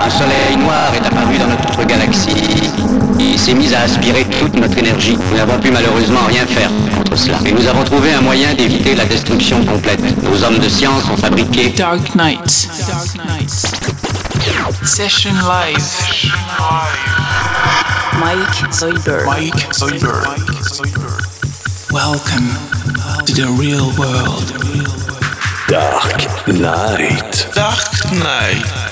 Un soleil noir est apparu dans notre galaxie et s'est mis à aspirer toute notre énergie. Nous n'avons pu malheureusement rien faire contre cela. Mais nous avons trouvé un moyen d'éviter la destruction complète. Nos hommes de science ont fabriqué Dark Knight. Session live. Mike Zoidberg. Mike Zoidberg. Welcome to the real world. Dark Knight. Dark Knight.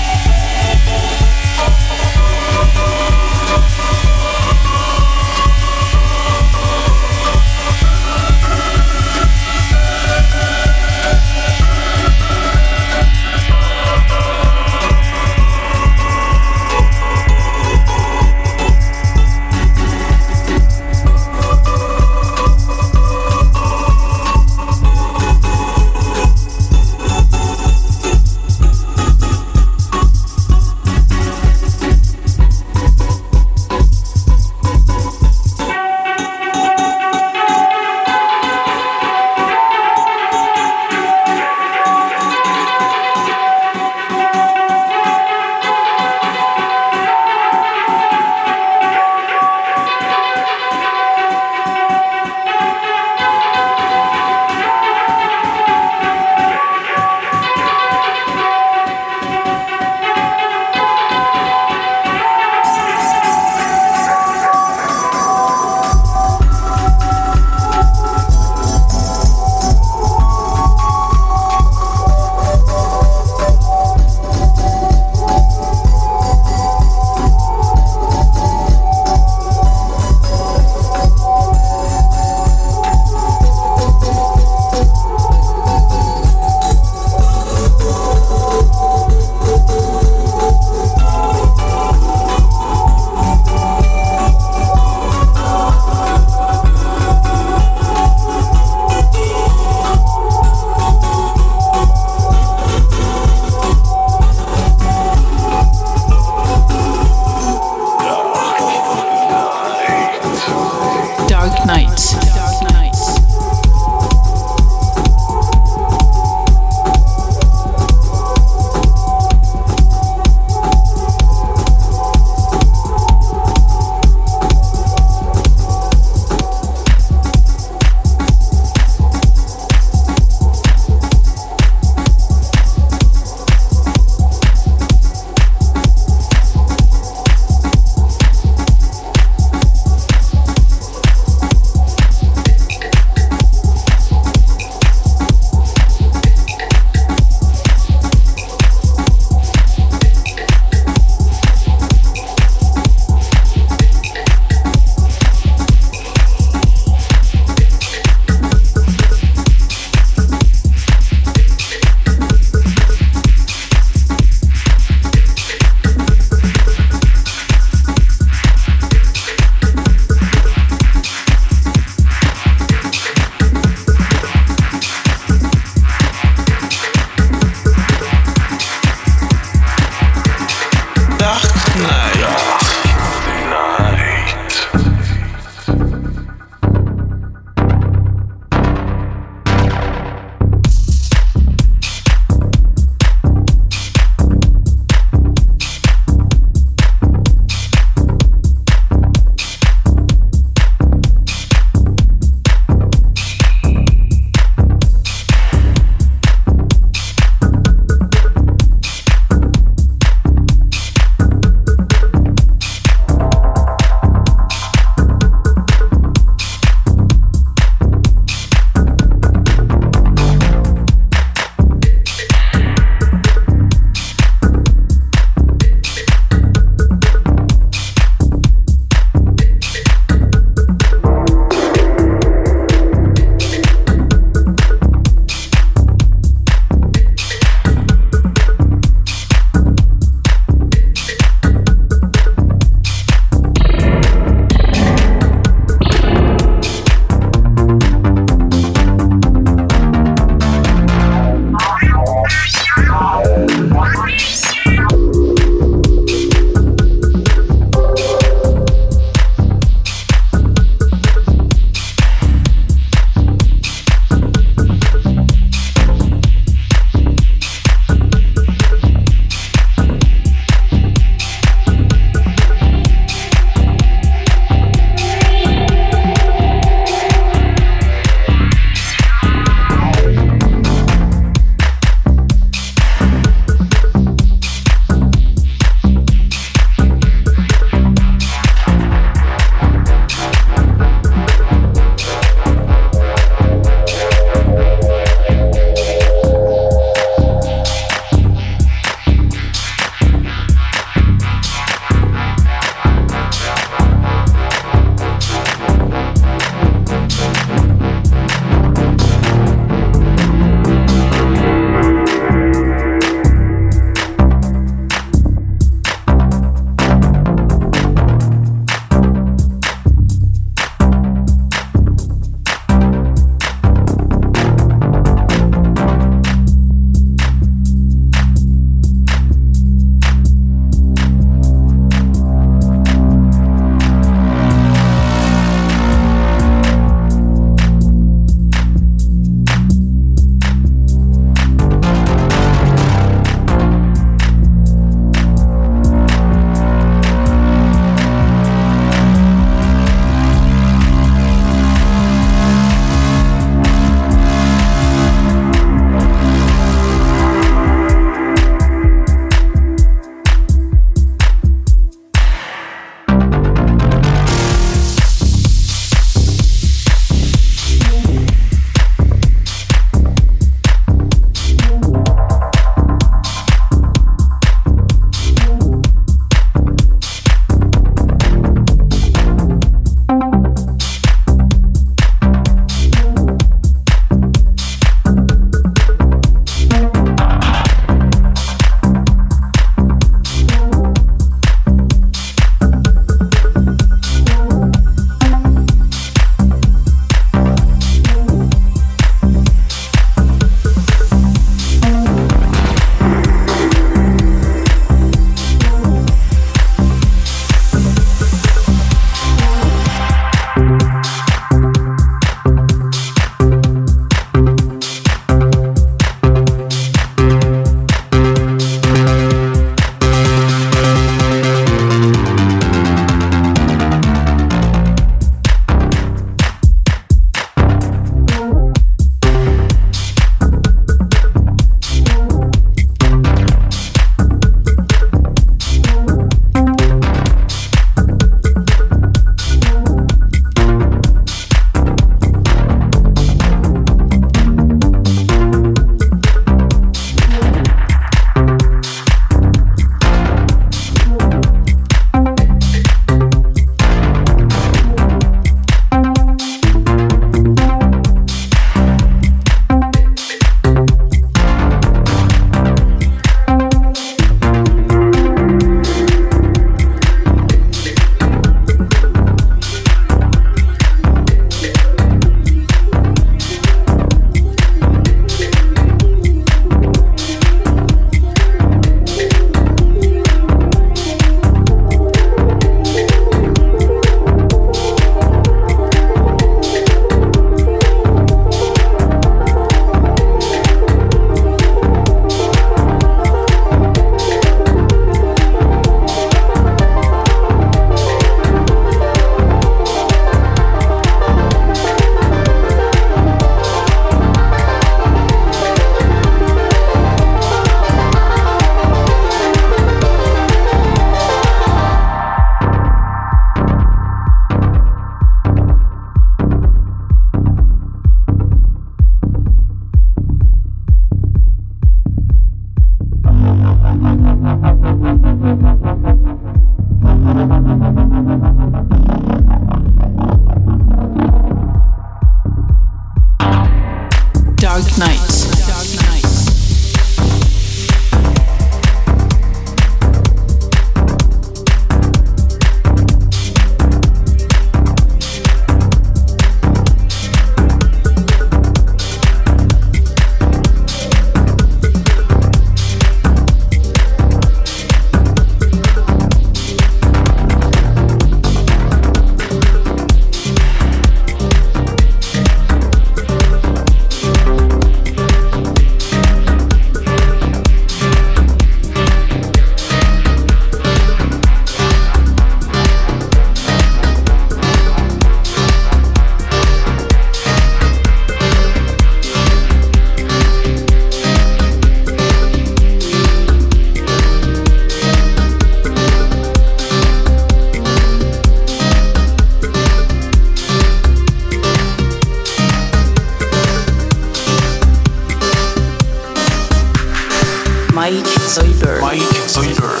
Zoidberg. Mike Zoidberg.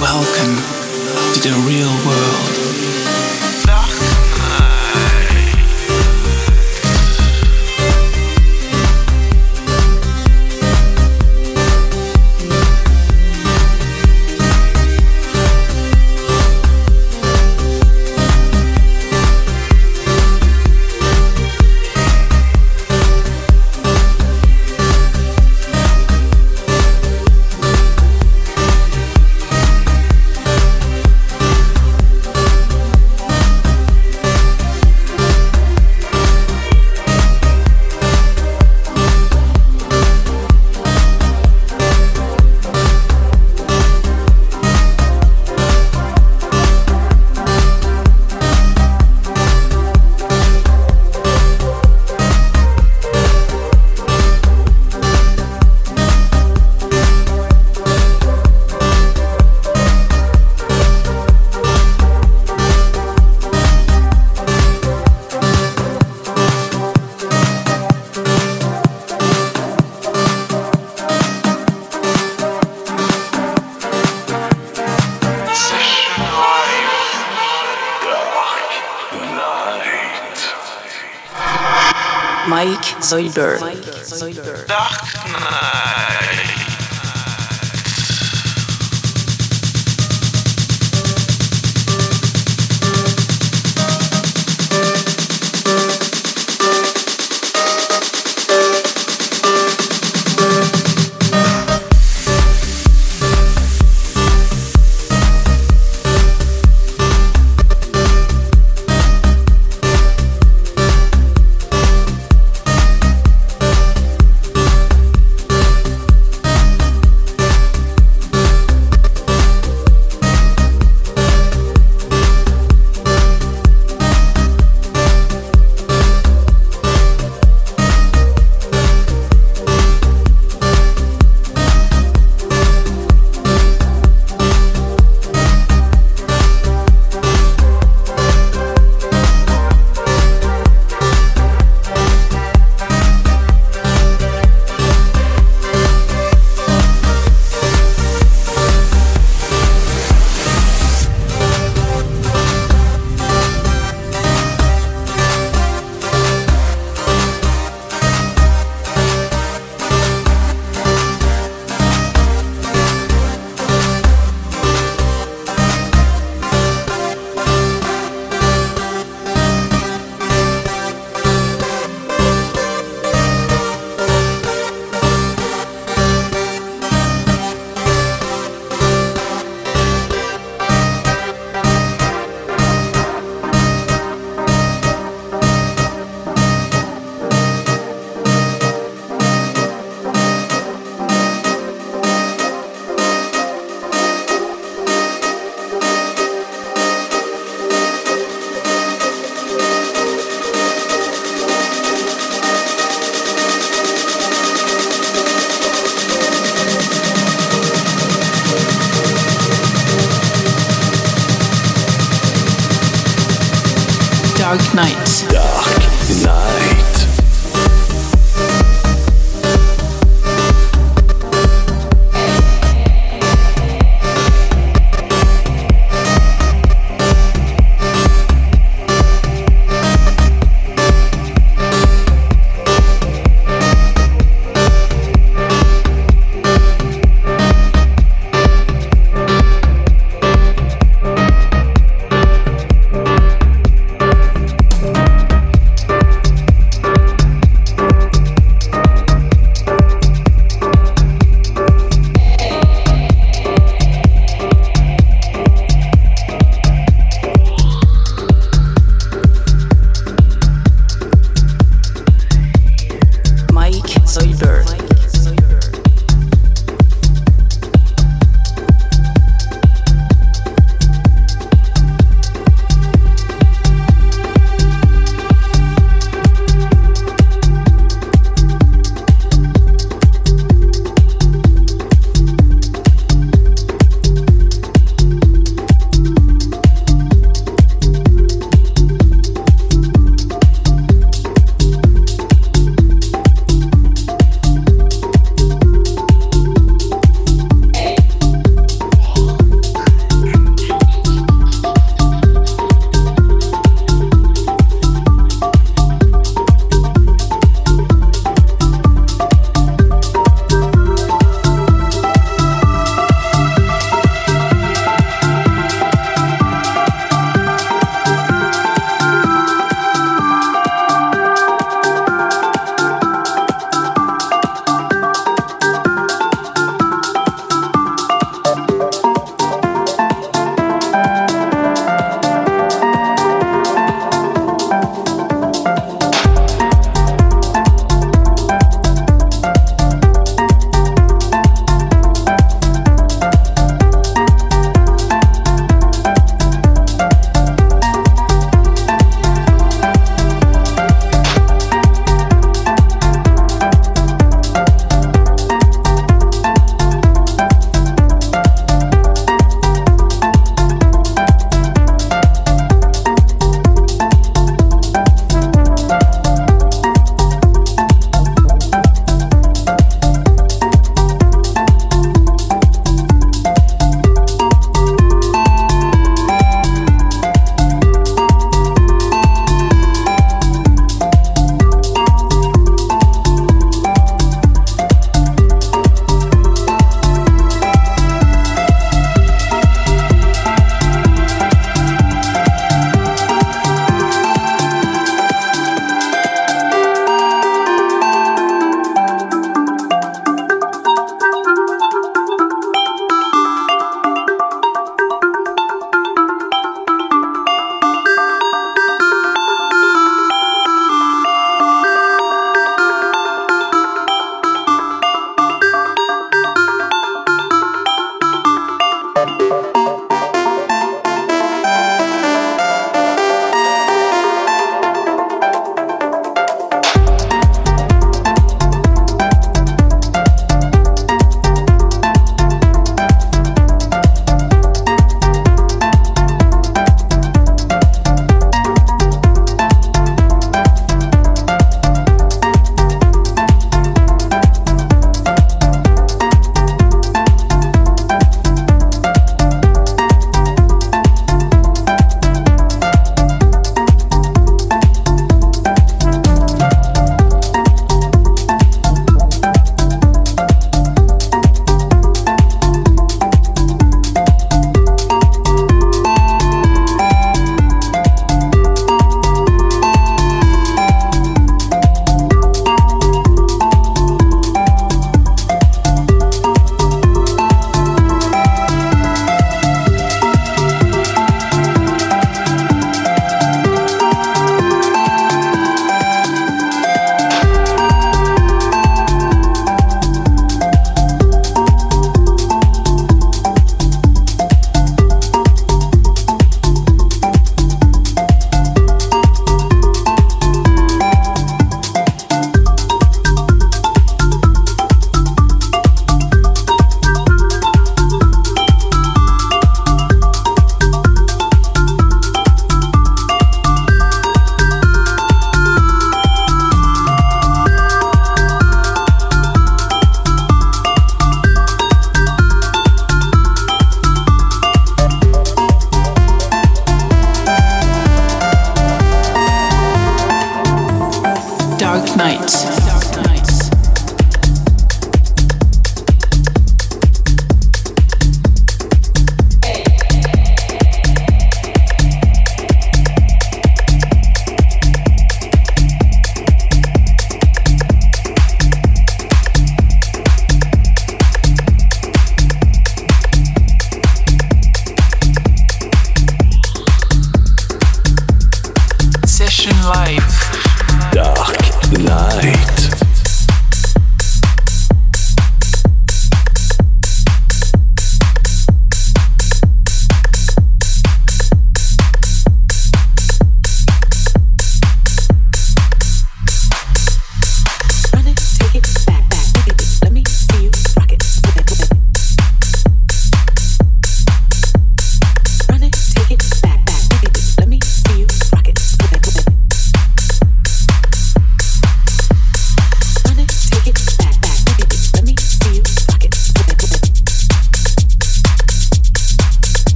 Welcome to the real world. Zoidberg.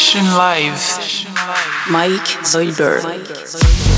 Session Live. Mike Zoidberg.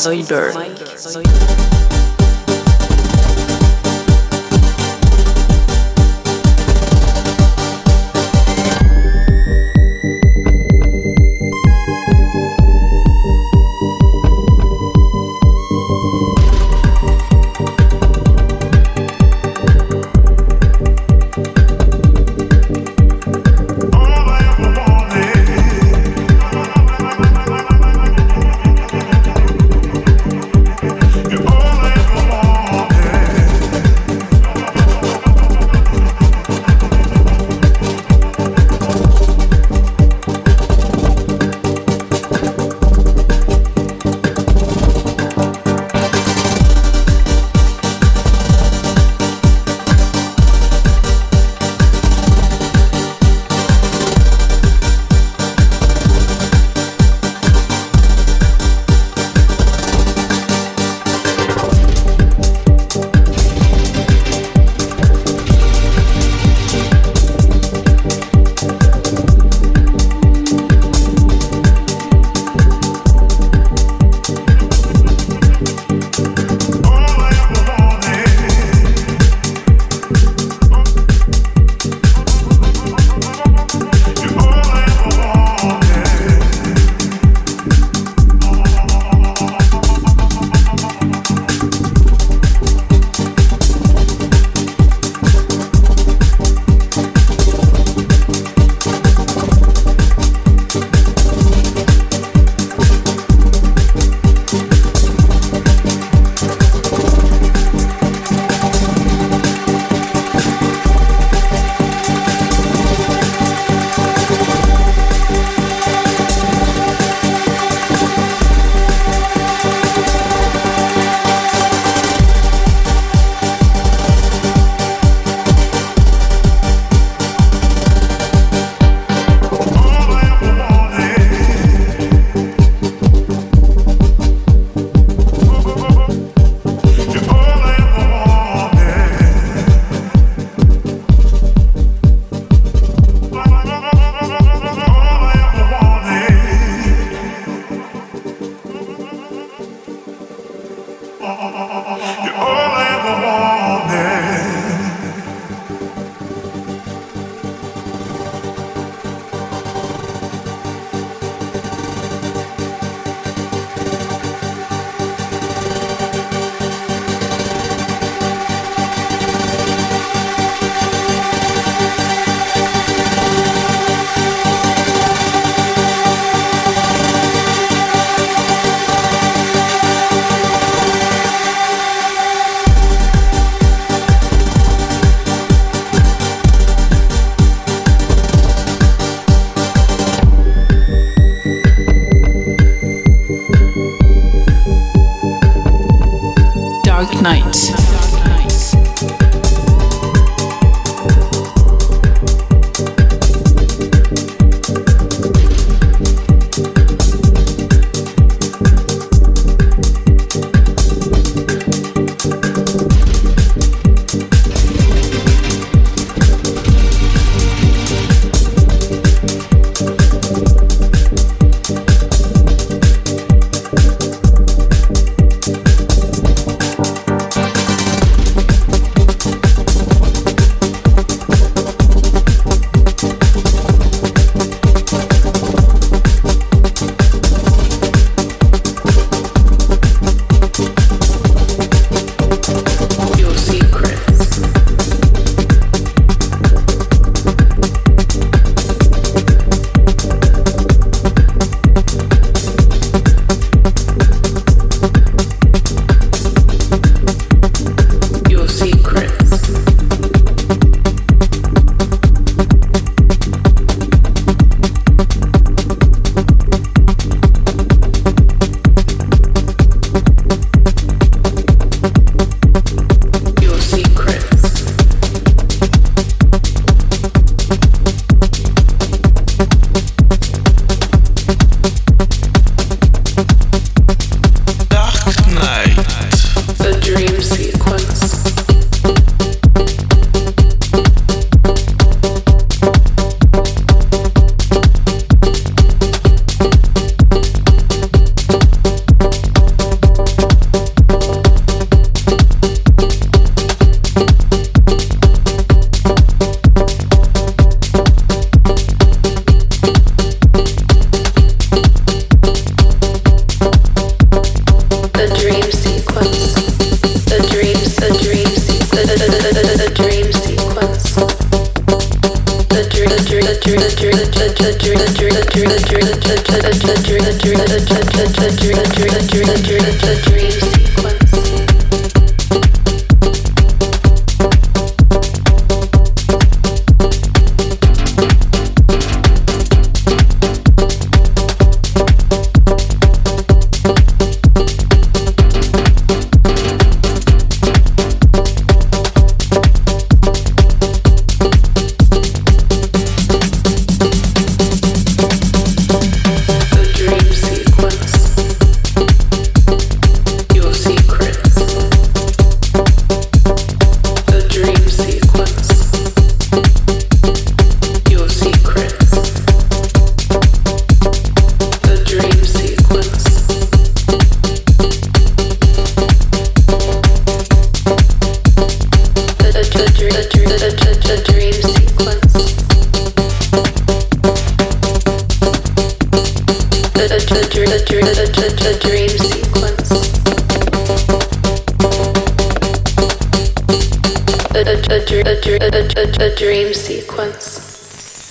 Zoidberg.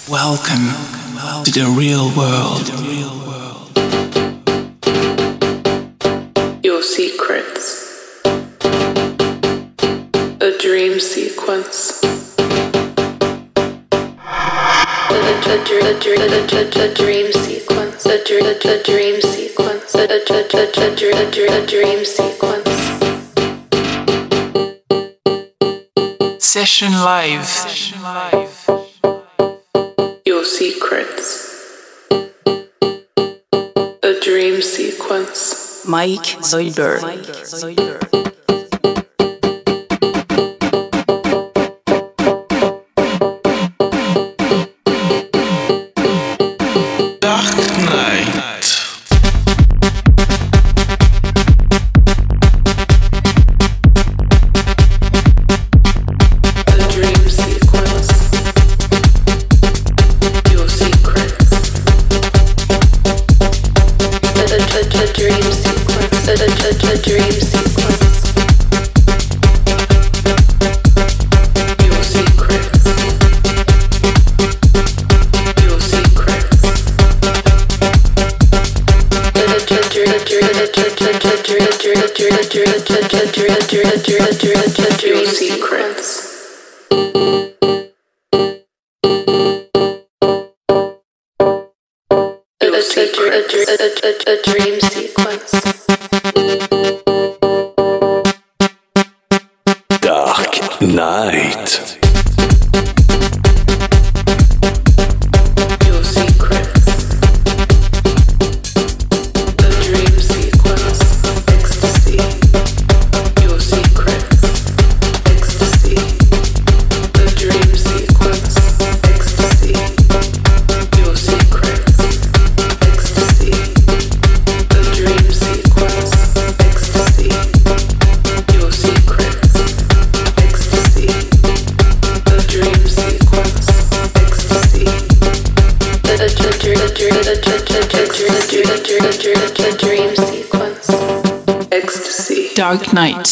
Welcome to the real world. Your secrets. A dream sequence. A dream, sequence. A dream, sequence. A dream, a dream sequence. Session live. Mike Zoidberg. a, a, a, a dream sequence. Dark Knight.